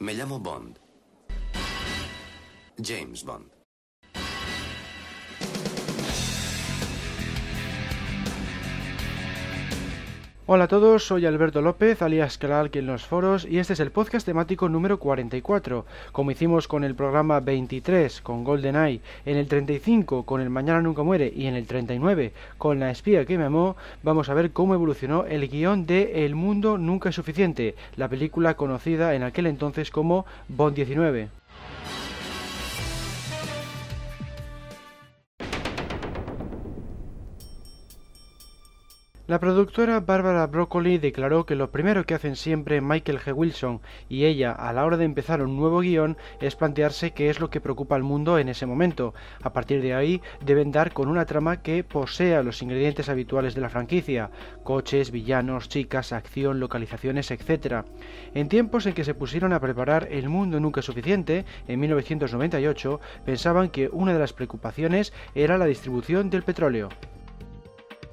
Me llamo Bond. James Bond. Hola a todos, soy Alberto López, alias Clark en los foros, y este es el podcast temático número 44. Como hicimos con el programa 23 con GoldenEye, en el 35 con El Mañana Nunca Muere y en el 39 con La espía que me amó, vamos a ver cómo evolucionó el guion de El Mundo Nunca es Suficiente, la película conocida en aquel entonces como Bond 19. La productora Barbara Broccoli declaró que lo primero que hacen siempre Michael G. Wilson y ella a la hora de empezar un nuevo guion es plantearse qué es lo que preocupa al mundo en ese momento. A partir de ahí deben dar con una trama que posea los ingredientes habituales de la franquicia, coches, villanos, chicas, acción, localizaciones, etc. En tiempos en que se pusieron a preparar El mundo nunca suficiente, en 1998, pensaban que una de las preocupaciones era la distribución del petróleo.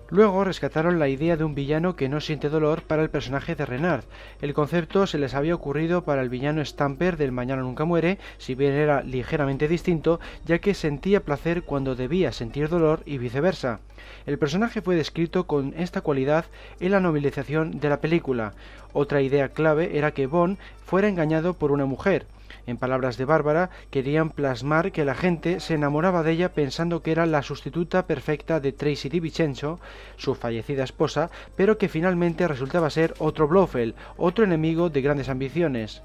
Luego rescataron la idea de un villano que no siente dolor para el personaje de Renard. El concepto se les había ocurrido para el villano Stamper del Mañana Nunca Muere, si bien era ligeramente distinto, ya que sentía placer cuando debía sentir dolor y viceversa. El personaje fue descrito con esta cualidad en la novelización de la película. Otra idea clave era que Bond fuera engañado por una mujer. En palabras de Bárbara, querían plasmar que la gente se enamoraba de ella pensando que era la sustituta perfecta de Tracy DiVincenzo, su fallecida esposa, pero que finalmente resultaba ser otro Blofeld, otro enemigo de grandes ambiciones.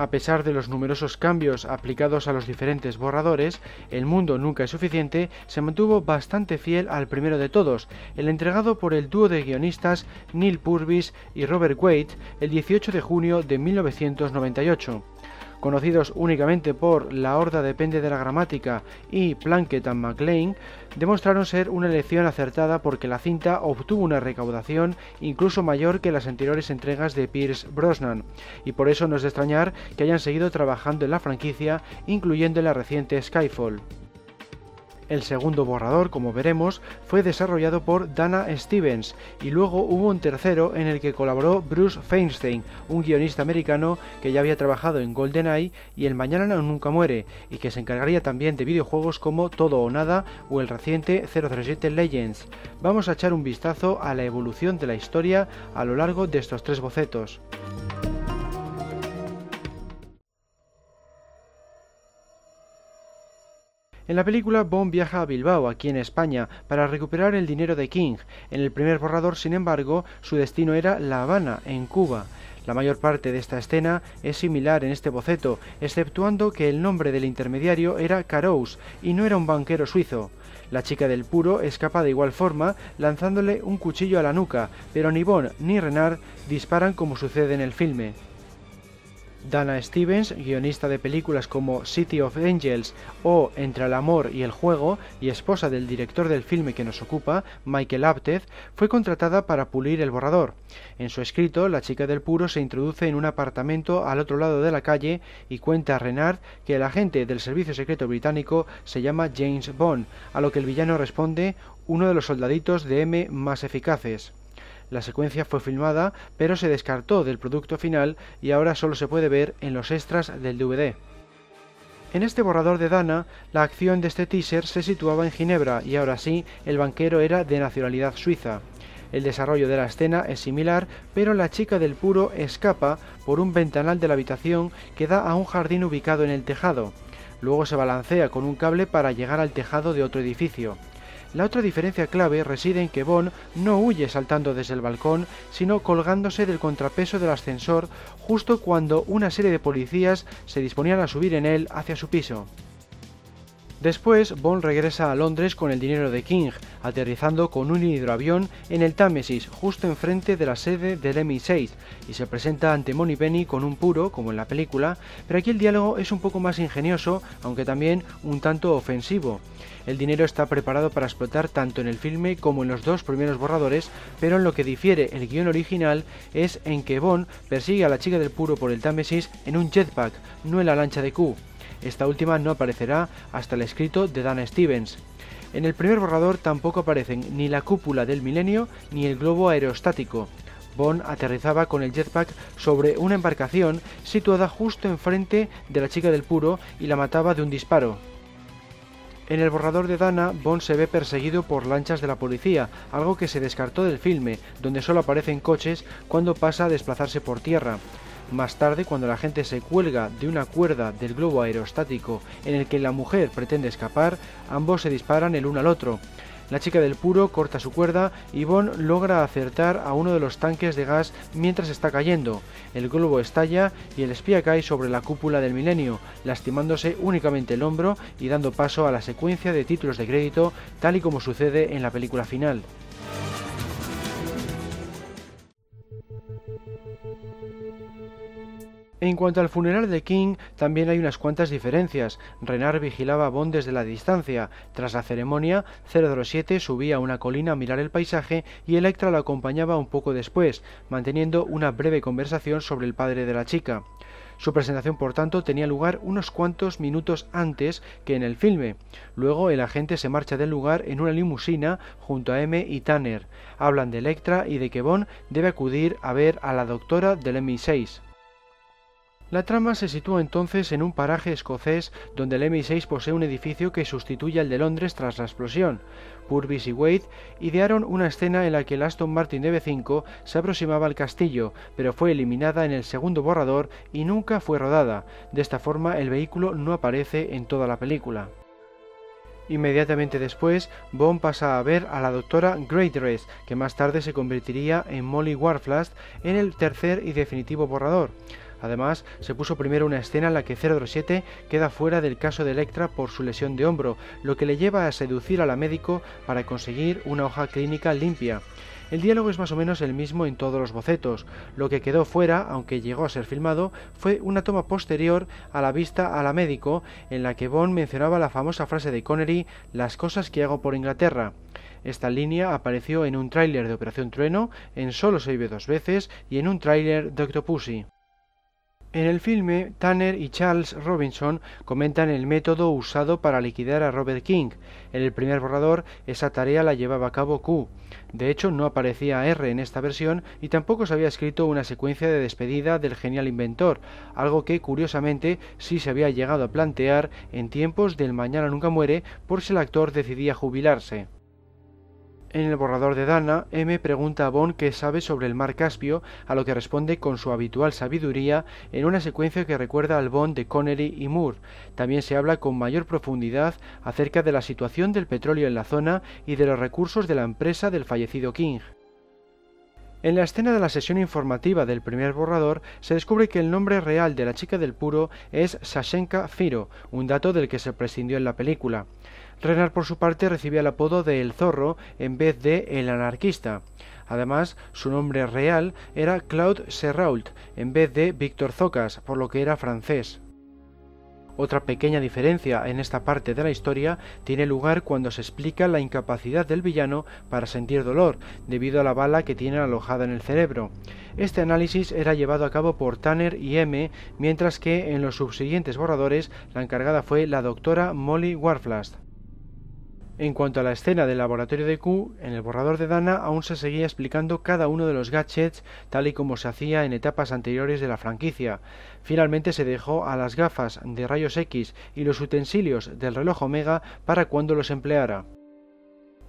A pesar de los numerosos cambios aplicados a los diferentes borradores, El mundo nunca es suficiente se mantuvo bastante fiel al primero de todos, el entregado por el dúo de guionistas Neil Purvis y Robert Waite el 18 de junio de 1998 conocidos únicamente por La Horda depende de la gramática y Plunkett and McLean, demostraron ser una elección acertada porque la cinta obtuvo una recaudación incluso mayor que las anteriores entregas de Pierce Brosnan, y por eso no es de extrañar que hayan seguido trabajando en la franquicia, incluyendo en la reciente Skyfall. El segundo borrador, como veremos, fue desarrollado por Dana Stevens y luego hubo un tercero en el que colaboró Bruce Feinstein, un guionista americano que ya había trabajado en GoldenEye y El Mañana Nunca Muere y que se encargaría también de videojuegos como Todo o Nada o el reciente 007 Legends. Vamos a echar un vistazo a la evolución de la historia a lo largo de estos tres bocetos. En la película, Bond viaja a Bilbao, aquí en España, para recuperar el dinero de King. En el primer borrador, sin embargo, su destino era La Habana, en Cuba. La mayor parte de esta escena es similar en este boceto, exceptuando que el nombre del intermediario era Carous y no era un banquero suizo. La chica del puro escapa de igual forma, lanzándole un cuchillo a la nuca, pero ni Bond ni Renard disparan como sucede en el filme. Dana Stevens, guionista de películas como City of Angels o Entre el amor y el juego y esposa del director del filme que nos ocupa, Michael Apted, fue contratada para pulir el borrador. En su escrito, la chica del puro se introduce en un apartamento al otro lado de la calle y cuenta a Renard que el agente del servicio secreto británico se llama James Bond, a lo que el villano responde uno de los soldaditos de M más eficaces. La secuencia fue filmada, pero se descartó del producto final y ahora solo se puede ver en los extras del DVD. En este borrador de Dana, la acción de este teaser se situaba en Ginebra y ahora sí, el banquero era de nacionalidad suiza. El desarrollo de la escena es similar, pero la chica del puro escapa por un ventanal de la habitación que da a un jardín ubicado en el tejado. Luego se balancea con un cable para llegar al tejado de otro edificio. La otra diferencia clave reside en que Bond no huye saltando desde el balcón, sino colgándose del contrapeso del ascensor justo cuando una serie de policías se disponían a subir en él hacia su piso. Después, Bond regresa a Londres con el dinero de King, aterrizando con un hidroavión en el Támesis, justo enfrente de la sede del MI6, y se presenta ante Penny con un puro, como en la película, pero aquí el diálogo es un poco más ingenioso, aunque también un tanto ofensivo. El dinero está preparado para explotar tanto en el filme como en los dos primeros borradores, pero en lo que difiere el guion original es en que Bond persigue a la chica del puro por el Támesis en un jetpack, no en la lancha de Q. Esta última no aparecerá hasta el escrito de Dana Stevens. En el primer borrador tampoco aparecen ni la cúpula del milenio ni el globo aerostático. Bond aterrizaba con el jetpack sobre una embarcación situada justo enfrente de la chica del puro y la mataba de un disparo. En el borrador de Dana, Bond se ve perseguido por lanchas de la policía, algo que se descartó del filme, donde solo aparecen coches cuando pasa a desplazarse por tierra. Más tarde, cuando la gente se cuelga de una cuerda del globo aerostático en el que la mujer pretende escapar, ambos se disparan el uno al otro. La chica del puro corta su cuerda y Bond logra acertar a uno de los tanques de gas mientras está cayendo. El globo estalla y el espía cae sobre la cúpula del milenio, lastimándose únicamente el hombro y dando paso a la secuencia de títulos de crédito tal y como sucede en la película final. En cuanto al funeral de King, también hay unas cuantas diferencias. Renard vigilaba a Bond desde la distancia. Tras la ceremonia, 007 subía a una colina a mirar el paisaje y Electra lo acompañaba un poco después, manteniendo una breve conversación sobre el padre de la chica. Su presentación, por tanto, tenía lugar unos cuantos minutos antes que en el filme. Luego el agente se marcha del lugar en una limusina junto a M y Tanner. Hablan de Electra y de que Bond debe acudir a ver a la doctora del MI6. La trama se sitúa entonces en un paraje escocés donde el MI6 posee un edificio que sustituye al de Londres tras la explosión. Purvis y Wade idearon una escena en la que el Aston Martin DB5 se aproximaba al castillo, pero fue eliminada en el segundo borrador y nunca fue rodada. De esta forma el vehículo no aparece en toda la película. Inmediatamente después, Bond pasa a ver a la doctora Greatdress, que más tarde se convertiría en Molly Warflast en el tercer y definitivo borrador. Además, se puso primero una escena en la que 007 queda fuera del caso de Electra por su lesión de hombro, lo que le lleva a seducir a la médico para conseguir una hoja clínica limpia. El diálogo es más o menos el mismo en todos los bocetos. Lo que quedó fuera, aunque llegó a ser filmado, fue una toma posterior a la vista a la médico, en la que Bond mencionaba la famosa frase de Connery, las cosas que hago por Inglaterra. Esta línea apareció en un tráiler de Operación Trueno, en Solo se vive dos veces y en un tráiler de Octopussy. En el filme, Tanner y Charles Robinson comentan el método usado para liquidar a Robert King. En el primer borrador, esa tarea la llevaba a cabo Q. De hecho, no aparecía R en esta versión y tampoco se había escrito una secuencia de despedida del genial inventor, algo que, curiosamente, sí se había llegado a plantear en tiempos del Mañana Nunca Muere por si el actor decidía jubilarse. En el borrador de Dana, M pregunta a Bond qué sabe sobre el mar Caspio, a lo que responde con su habitual sabiduría en una secuencia que recuerda al Bond de Connery y Moore. También se habla con mayor profundidad acerca de la situación del petróleo en la zona y de los recursos de la empresa del fallecido King. En la escena de la sesión informativa del primer borrador se descubre que el nombre real de la chica del puro es Sashenka Firo, un dato del que se prescindió en la película. Renard por su parte recibía el apodo de El Zorro en vez de El Anarquista. Además, su nombre real era Claude Serrault en vez de Víctor Zocas, por lo que era francés. Otra pequeña diferencia en esta parte de la historia tiene lugar cuando se explica la incapacidad del villano para sentir dolor, debido a la bala que tiene alojada en el cerebro. Este análisis era llevado a cabo por Tanner y M, mientras que en los subsiguientes borradores la encargada fue la doctora Molly Warflast. En cuanto a la escena del laboratorio de Q, en el borrador de Dana aún se seguía explicando cada uno de los gadgets tal y como se hacía en etapas anteriores de la franquicia. Finalmente se dejó a las gafas de rayos X y los utensilios del reloj Omega para cuando los empleara.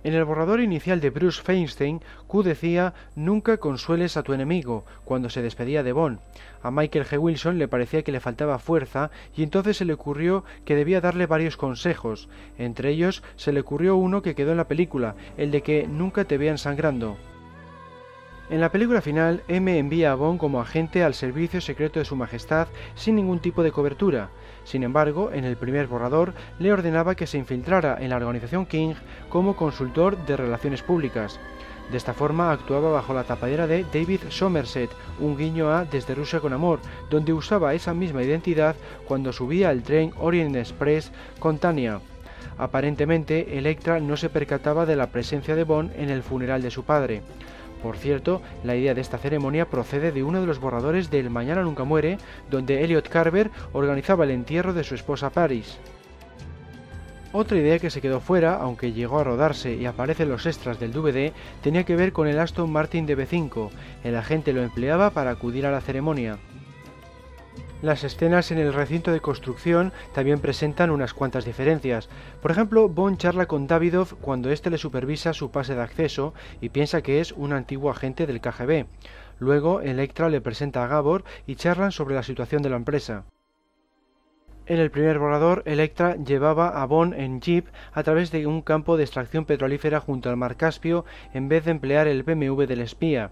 En el borrador inicial de Bruce Feinstein, Q decía Nunca consueles a tu enemigo cuando se despedía de Bond. A Michael G. Wilson le parecía que le faltaba fuerza y entonces se le ocurrió que debía darle varios consejos. Entre ellos se le ocurrió uno que quedó en la película, el de que nunca te vean sangrando. En la película final, M envía a Bond como agente al servicio secreto de su majestad sin ningún tipo de cobertura. Sin embargo, en el primer borrador le ordenaba que se infiltrara en la organización King como consultor de relaciones públicas. De esta forma actuaba bajo la tapadera de David Somerset, un guiño a Desde Rusia con Amor, donde usaba esa misma identidad cuando subía al tren Orient Express con Tania. Aparentemente, Electra no se percataba de la presencia de Bond en el funeral de su padre. Por cierto, la idea de esta ceremonia procede de uno de los borradores del Mañana Nunca Muere, donde Elliot Carver organizaba el entierro de su esposa Paris. Otra idea que se quedó fuera, aunque llegó a rodarse y aparece en los extras del DVD, tenía que ver con el Aston Martin DB5. El agente lo empleaba para acudir a la ceremonia. Las escenas en el recinto de construcción también presentan unas cuantas diferencias. Por ejemplo, Bond charla con Davidov cuando éste le supervisa su pase de acceso y piensa que es un antiguo agente del KGB. Luego, Electra le presenta a Gabor y charlan sobre la situación de la empresa. En el primer borrador, Electra llevaba a Bond en jeep a través de un campo de extracción petrolífera junto al mar Caspio en vez de emplear el BMW del espía.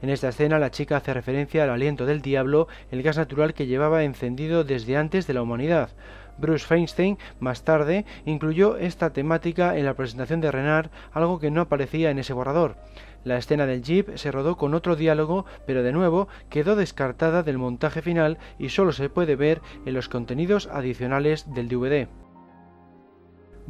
En esta escena la chica hace referencia al aliento del diablo, el gas natural que llevaba encendido desde antes de la humanidad. Bruce Feinstein, más tarde, incluyó esta temática en la presentación de Renard, algo que no aparecía en ese borrador. La escena del jeep se rodó con otro diálogo, pero de nuevo quedó descartada del montaje final y solo se puede ver en los contenidos adicionales del DVD.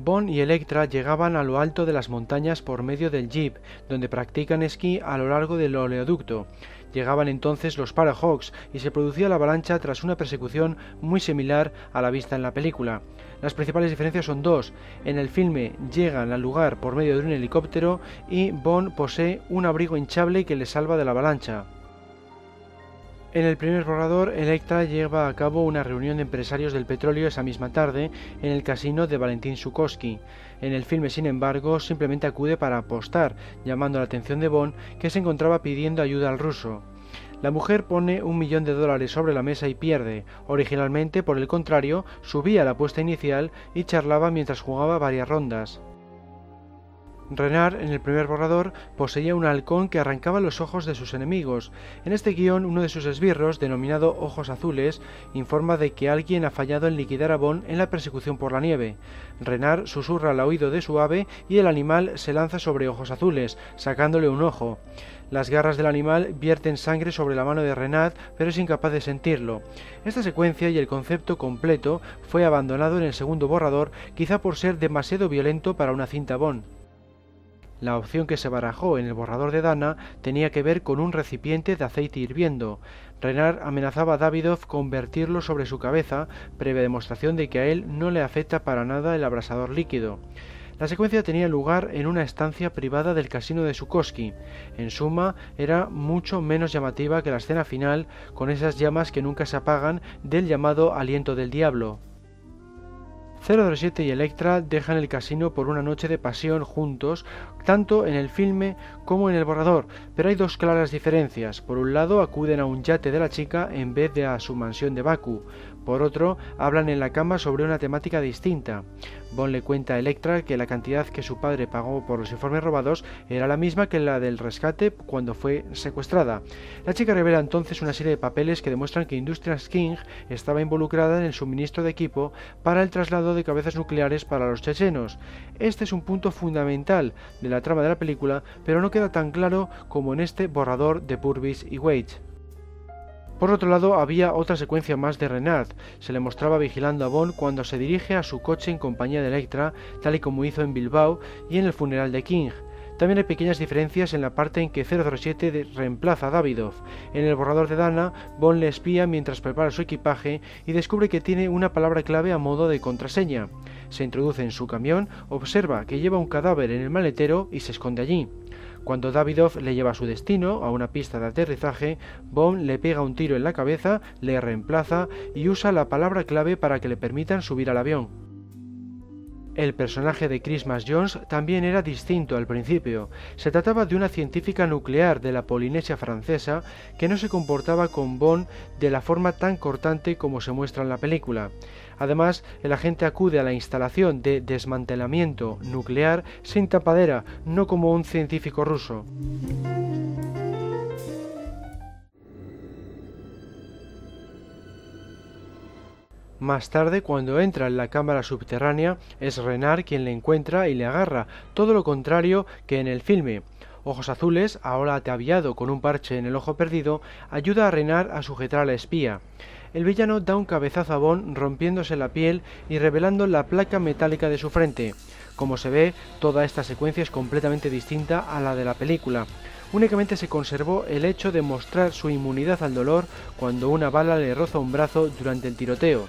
Bond y Electra llegaban a lo alto de las montañas por medio del jeep, donde practican esquí a lo largo del oleoducto. Llegaban entonces los Parahawks y se producía la avalancha tras una persecución muy similar a la vista en la película. Las principales diferencias son dos. En el filme llegan al lugar por medio de un helicóptero y Bond posee un abrigo hinchable que le salva de la avalancha. En el primer borrador, Electra lleva a cabo una reunión de empresarios del petróleo esa misma tarde en el casino de Valentín Sukovsky. En el filme, sin embargo, simplemente acude para apostar, llamando la atención de Bond, que se encontraba pidiendo ayuda al ruso. La mujer pone un millón de dólares sobre la mesa y pierde. Originalmente, por el contrario, subía la apuesta inicial y charlaba mientras jugaba varias rondas. Renard, en el primer borrador, poseía un halcón que arrancaba los ojos de sus enemigos. En este guion, uno de sus esbirros, denominado Ojos Azules, informa de que alguien ha fallado en liquidar a Bond en la persecución por la nieve. Renard susurra al oído de su ave y el animal se lanza sobre Ojos Azules, sacándole un ojo. Las garras del animal vierten sangre sobre la mano de Renard, pero es incapaz de sentirlo. Esta secuencia y el concepto completo fue abandonado en el segundo borrador, quizá por ser demasiado violento para una cinta Bond. La opción que se barajó en el borrador de Dana tenía que ver con un recipiente de aceite hirviendo. Renard amenazaba a Davidov convertirlo sobre su cabeza, previa demostración de que a él no le afecta para nada el abrasador líquido. La secuencia tenía lugar en una estancia privada del casino de Sukoski. En suma, era mucho menos llamativa que la escena final, con esas llamas que nunca se apagan del llamado aliento del diablo. 007 y Electra dejan el casino por una noche de pasión juntos, tanto en el filme como en el borrador, pero hay dos claras diferencias. Por un lado, acuden a un yate de la chica en vez de a su mansión de Baku. Por otro, hablan en la cama sobre una temática distinta. Bond le cuenta a Electra que la cantidad que su padre pagó por los informes robados era la misma que la del rescate cuando fue secuestrada. La chica revela entonces una serie de papeles que demuestran que Industrias King estaba involucrada en el suministro de equipo para el traslado de cabezas nucleares para los chechenos. Este es un punto fundamental de la trama de la película, pero no queda tan claro como en este borrador de Purvis y Wade. Por otro lado, había otra secuencia más de Renard. Se le mostraba vigilando a Bond cuando se dirige a su coche en compañía de Electra, tal y como hizo en Bilbao y en el funeral de King. También hay pequeñas diferencias en la parte en que 007 reemplaza a Davidov. En el borrador de Dana, Bond le espía mientras prepara su equipaje y descubre que tiene una palabra clave a modo de contraseña. Se introduce en su camión, observa que lleva un cadáver en el maletero y se esconde allí. Cuando Davidov le lleva a su destino, a una pista de aterrizaje, Bond le pega un tiro en la cabeza, le reemplaza y usa la palabra clave para que le permitan subir al avión. El personaje de Christmas Jones también era distinto al principio. Se trataba de una científica nuclear de la Polinesia francesa que no se comportaba con Bond de la forma tan cortante como se muestra en la película. Además, el agente acude a la instalación de desmantelamiento nuclear sin tapadera, no como un científico ruso. Más tarde, cuando entra en la cámara subterránea, es Renard quien le encuentra y le agarra, todo lo contrario que en el filme. Ojos Azules, ahora ataviado con un parche en el ojo perdido, ayuda a Renard a sujetar a la espía. El villano da un cabezazo a Bond rompiéndose la piel y revelando la placa metálica de su frente. Como se ve, toda esta secuencia es completamente distinta a la de la película. Únicamente se conservó el hecho de mostrar su inmunidad al dolor cuando una bala le roza un brazo durante el tiroteo.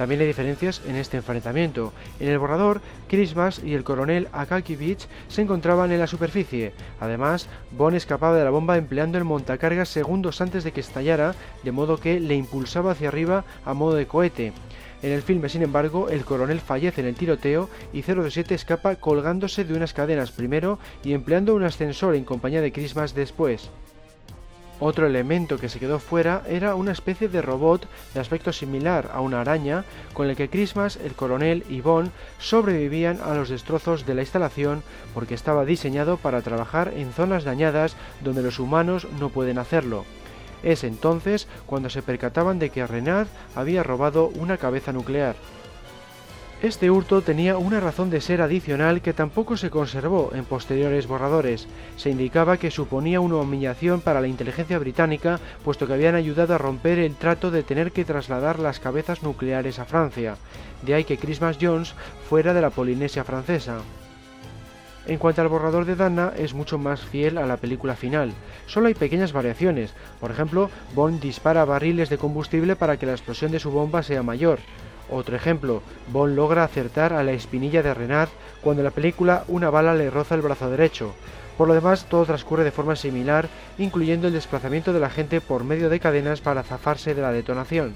También hay diferencias en este enfrentamiento. En el borrador, Christmas y el coronel Akakivich se encontraban en la superficie. Además, Bond escapaba de la bomba empleando el montacargas segundos antes de que estallara, de modo que le impulsaba hacia arriba a modo de cohete. En el filme, sin embargo, el coronel fallece en el tiroteo y 027 escapa colgándose de unas cadenas primero y empleando un ascensor en compañía de Christmas después. Otro elemento que se quedó fuera era una especie de robot de aspecto similar a una araña, con el que Christmas, el coronel y Bond sobrevivían a los destrozos de la instalación porque estaba diseñado para trabajar en zonas dañadas donde los humanos no pueden hacerlo. Es entonces cuando se percataban de que Renard había robado una cabeza nuclear. Este hurto tenía una razón de ser adicional que tampoco se conservó en posteriores borradores. Se indicaba que suponía una humillación para la inteligencia británica, puesto que habían ayudado a romper el trato de tener que trasladar las cabezas nucleares a Francia. De ahí que Christmas Jones fuera de la Polinesia francesa. En cuanto al borrador de Dana, es mucho más fiel a la película final. Solo hay pequeñas variaciones. Por ejemplo, Bond dispara barriles de combustible para que la explosión de su bomba sea mayor. Otro ejemplo, Bond logra acertar a la espinilla de Renard cuando en la película una bala le roza el brazo derecho. Por lo demás, todo transcurre de forma similar, incluyendo el desplazamiento de la gente por medio de cadenas para zafarse de la detonación.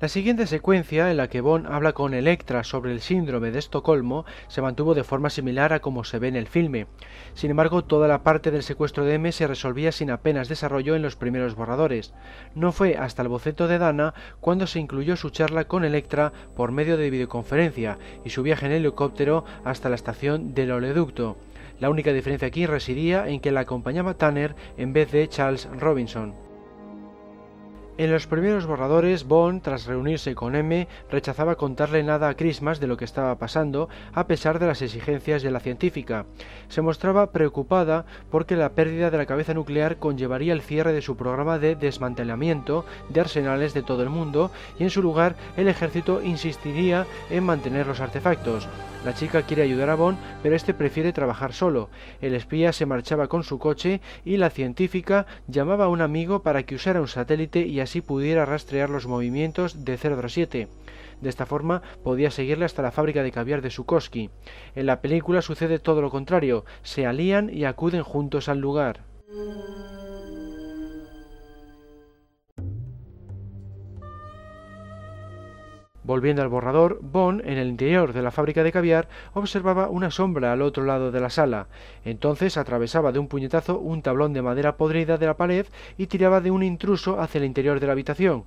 La siguiente secuencia, en la que Bond habla con Electra sobre el síndrome de Estocolmo, se mantuvo de forma similar a como se ve en el filme. Sin embargo, toda la parte del secuestro de M se resolvía sin apenas desarrollo en los primeros borradores. No fue hasta el boceto de Dana cuando se incluyó su charla con Electra por medio de videoconferencia y su viaje en helicóptero hasta la estación del oleoducto. La única diferencia aquí residía en que la acompañaba Tanner en vez de Charles Robinson. En los primeros borradores, Bond, tras reunirse con M, rechazaba contarle nada a Christmas de lo que estaba pasando, a pesar de las exigencias de la científica. Se mostraba preocupada porque la pérdida de la cabeza nuclear conllevaría el cierre de su programa de desmantelamiento de arsenales de todo el mundo y en su lugar el ejército insistiría en mantener los artefactos. La chica quiere ayudar a Bond, pero este prefiere trabajar solo. El espía se marchaba con su coche y la científica llamaba a un amigo para que usara un satélite y así pudiera rastrear los movimientos de 007. De esta forma podía seguirle hasta la fábrica de caviar de Sukoski. En la película sucede todo lo contrario, se alían y acuden juntos al lugar. Volviendo al borrador, Bond, en el interior de la fábrica de caviar, observaba una sombra al otro lado de la sala. Entonces atravesaba de un puñetazo un tablón de madera podrida de la pared y tiraba de un intruso hacia el interior de la habitación.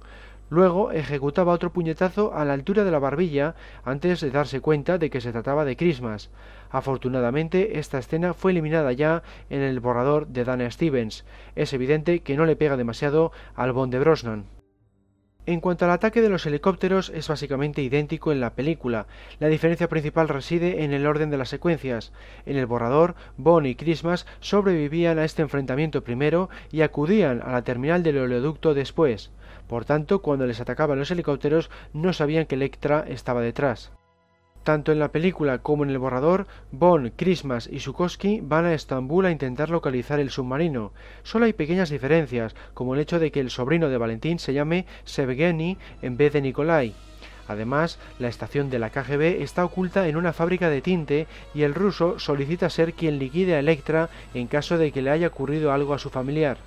Luego ejecutaba otro puñetazo a la altura de la barbilla antes de darse cuenta de que se trataba de Christmas. Afortunadamente, esta escena fue eliminada ya en el borrador de Dana Stevens. Es evidente que no le pega demasiado al Bond de Brosnan. En cuanto al ataque de los helicópteros es básicamente idéntico en la película. La diferencia principal reside en el orden de las secuencias. En el borrador, Bond y Christmas sobrevivían a este enfrentamiento primero y acudían a la terminal del oleoducto después. Por tanto, cuando les atacaban los helicópteros no sabían que Electra estaba detrás. Tanto en la película como en el borrador, Bond, Christmas y Sukoski van a Estambul a intentar localizar el submarino. Solo hay pequeñas diferencias, como el hecho de que el sobrino de Valentín se llame Sevgeny en vez de Nikolai. Además, la estación de la KGB está oculta en una fábrica de tinte y el ruso solicita ser quien liquide a Electra en caso de que le haya ocurrido algo a su familiar.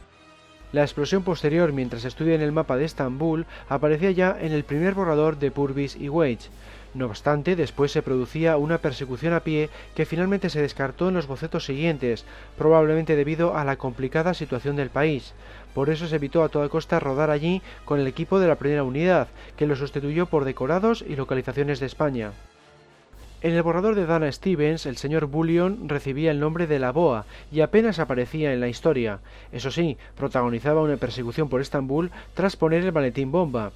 La explosión posterior mientras estudia el mapa de Estambul aparecía ya en el primer borrador de Purvis y Wage. No obstante, después se producía una persecución a pie que finalmente se descartó en los bocetos siguientes, probablemente debido a la complicada situación del país. Por eso se evitó a toda costa rodar allí con el equipo de la primera unidad, que lo sustituyó por decorados y localizaciones de España. En el borrador de Dana Stevens, el señor Bullion recibía el nombre de la Boa y apenas aparecía en la historia. Eso sí, protagonizaba una persecución por Estambul tras poner el maletín bomba.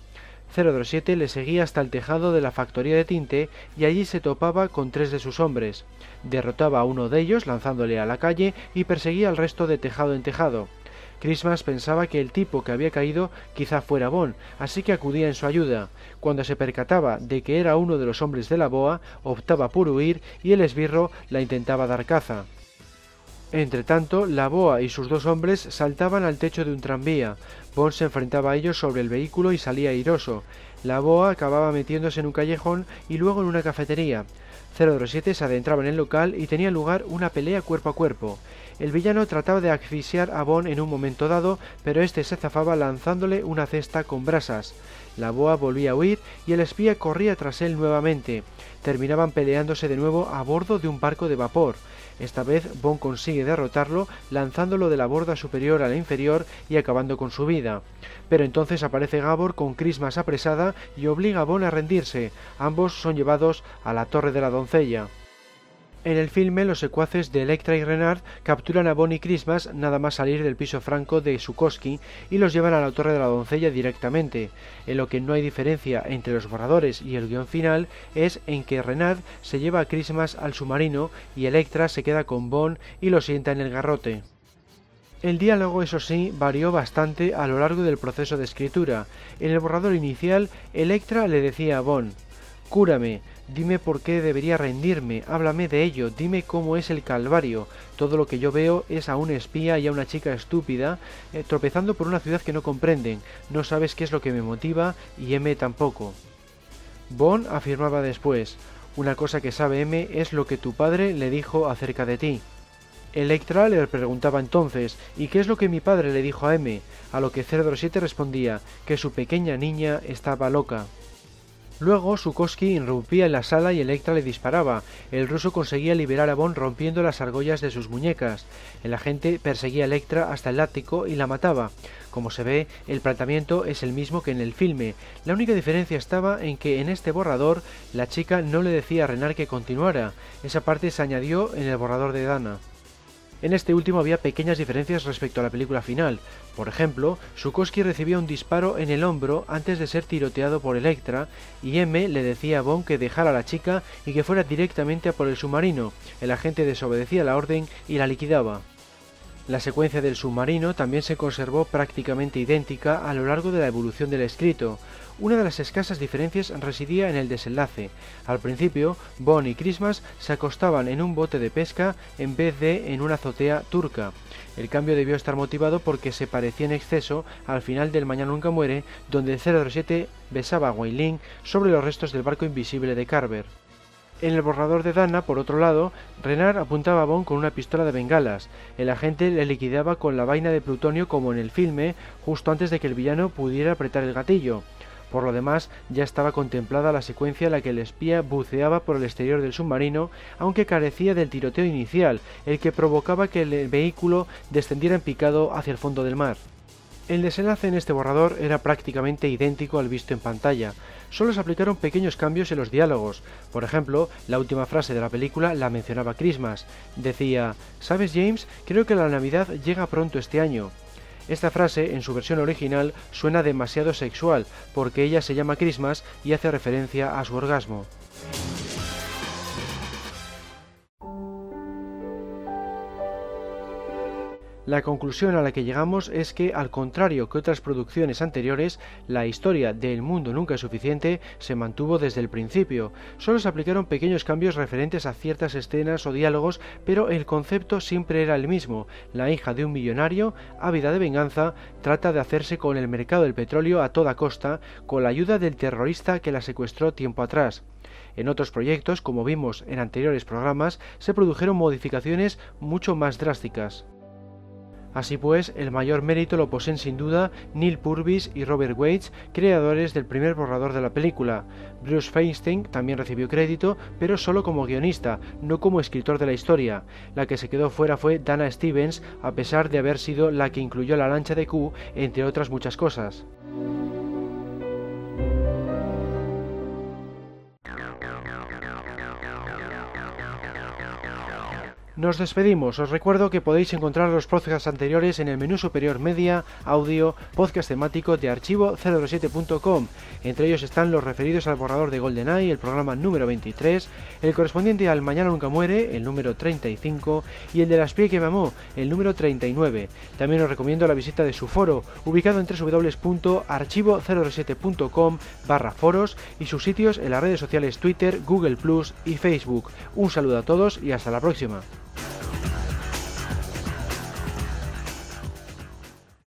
007 le seguía hasta el tejado de la factoría de tinte y allí se topaba con tres de sus hombres. Derrotaba a uno de ellos lanzándole a la calle y perseguía al resto de tejado en tejado. Christmas pensaba que el tipo que había caído quizá fuera Bond, así que acudía en su ayuda. Cuando se percataba de que era uno de los hombres de la boa, optaba por huir y el esbirro la intentaba dar caza. Entretanto, la boa y sus dos hombres saltaban al techo de un tranvía. Bond se enfrentaba a ellos sobre el vehículo y salía airoso. La boa acababa metiéndose en un callejón y luego en una cafetería. 007 se adentraba en el local y tenía lugar una pelea cuerpo a cuerpo. El villano trataba de asfixiar a Bond en un momento dado, pero este se zafaba lanzándole una cesta con brasas. La boa volvía a huir y el espía corría tras él nuevamente. Terminaban peleándose de nuevo a bordo de un barco de vapor. Esta vez Bond consigue derrotarlo lanzándolo de la borda superior a la inferior y acabando con su vida. Pero entonces aparece Gabor con Christmas apresada y obliga a Bond a rendirse. Ambos son llevados a la torre de la doncella. En el filme, los secuaces de Electra y Renard capturan a Bonnie Christmas nada más salir del piso franco de Sukoski y los llevan a la Torre de la Doncella directamente. En lo que no hay diferencia entre los borradores y el guion final es en que Renard se lleva a Christmas al submarino y Electra se queda con Bond y lo sienta en el garrote. El diálogo, eso sí, varió bastante a lo largo del proceso de escritura. En el borrador inicial, Electra le decía a Bond, Cúrame, dime por qué debería rendirme, háblame de ello, dime cómo es el calvario. Todo lo que yo veo es a un espía y a una chica estúpida eh, tropezando por una ciudad que no comprenden. No sabes qué es lo que me motiva y M tampoco. Bond afirmaba después, una cosa que sabe M es lo que tu padre le dijo acerca de ti. Electra le preguntaba entonces, ¿y qué es lo que mi padre le dijo a M? A lo que 007 respondía, que su pequeña niña estaba loca. Luego, Sukoski irrumpía en la sala y Electra le disparaba. El ruso conseguía liberar a Bond rompiendo las argollas de sus muñecas. El agente perseguía a Electra hasta el ático y la mataba. Como se ve, el planteamiento es el mismo que en el filme. La única diferencia estaba en que en este borrador la chica no le decía a Renard que continuara. Esa parte se añadió en el borrador de Dana. En este último había pequeñas diferencias respecto a la película final. Por ejemplo, Sukoski recibía un disparo en el hombro antes de ser tiroteado por Electra y M le decía a Bond que dejara a la chica y que fuera directamente a por el submarino. El agente desobedecía la orden y la liquidaba. La secuencia del submarino también se conservó prácticamente idéntica a lo largo de la evolución del escrito. Una de las escasas diferencias residía en el desenlace. Al principio, Bond y Christmas se acostaban en un bote de pesca en vez de en una azotea turca. El cambio debió estar motivado porque se parecía en exceso al final del Mañana Nunca Muere, donde el 007 besaba a Wei sobre los restos del barco invisible de Carver. En el borrador de Dana, por otro lado, Renard apuntaba a Bond con una pistola de bengalas. El agente le liquidaba con la vaina de plutonio como en el filme, justo antes de que el villano pudiera apretar el gatillo. Por lo demás, ya estaba contemplada la secuencia en la que el espía buceaba por el exterior del submarino, aunque carecía del tiroteo inicial, el que provocaba que el vehículo descendiera en picado hacia el fondo del mar. El desenlace en este borrador era prácticamente idéntico al visto en pantalla, solo se aplicaron pequeños cambios en los diálogos. Por ejemplo, la última frase de la película la mencionaba Christmas. Decía, ¿sabes James? Creo que la Navidad llega pronto este año. Esta frase, en su versión original, suena demasiado sexual, porque ella se llama Christmas y hace referencia a su orgasmo. La conclusión a la que llegamos es que, al contrario que otras producciones anteriores, la historia de El mundo nunca es suficiente se mantuvo desde el principio. Solo se aplicaron pequeños cambios referentes a ciertas escenas o diálogos, pero el concepto siempre era el mismo. La hija de un millonario, ávida de venganza, trata de hacerse con el mercado del petróleo a toda costa, con la ayuda del terrorista que la secuestró tiempo atrás. En otros proyectos, como vimos en anteriores programas, se produjeron modificaciones mucho más drásticas. Así pues, el mayor mérito lo poseen sin duda Neil Purvis y Robert Waits, creadores del primer borrador de la película. Bruce Feinstein también recibió crédito, pero solo como guionista, no como escritor de la historia. La que se quedó fuera fue Dana Stevens, a pesar de haber sido la que incluyó la lancha de Q, entre otras muchas cosas. Nos despedimos, os recuerdo que podéis encontrar los podcasts anteriores en el menú superior Media, Audio, Podcast temático de archivo07.com. Entre ellos están los referidos al borrador de GoldenEye, el programa número 23, el correspondiente al Mañana Nunca Muere, el número 35, y el de las Pie que me amó, el número 39. También os recomiendo la visita de su foro, ubicado en www.archivo07.com barra foros y sus sitios en las redes sociales Twitter, Google Plus y Facebook. Un saludo a todos y hasta la próxima.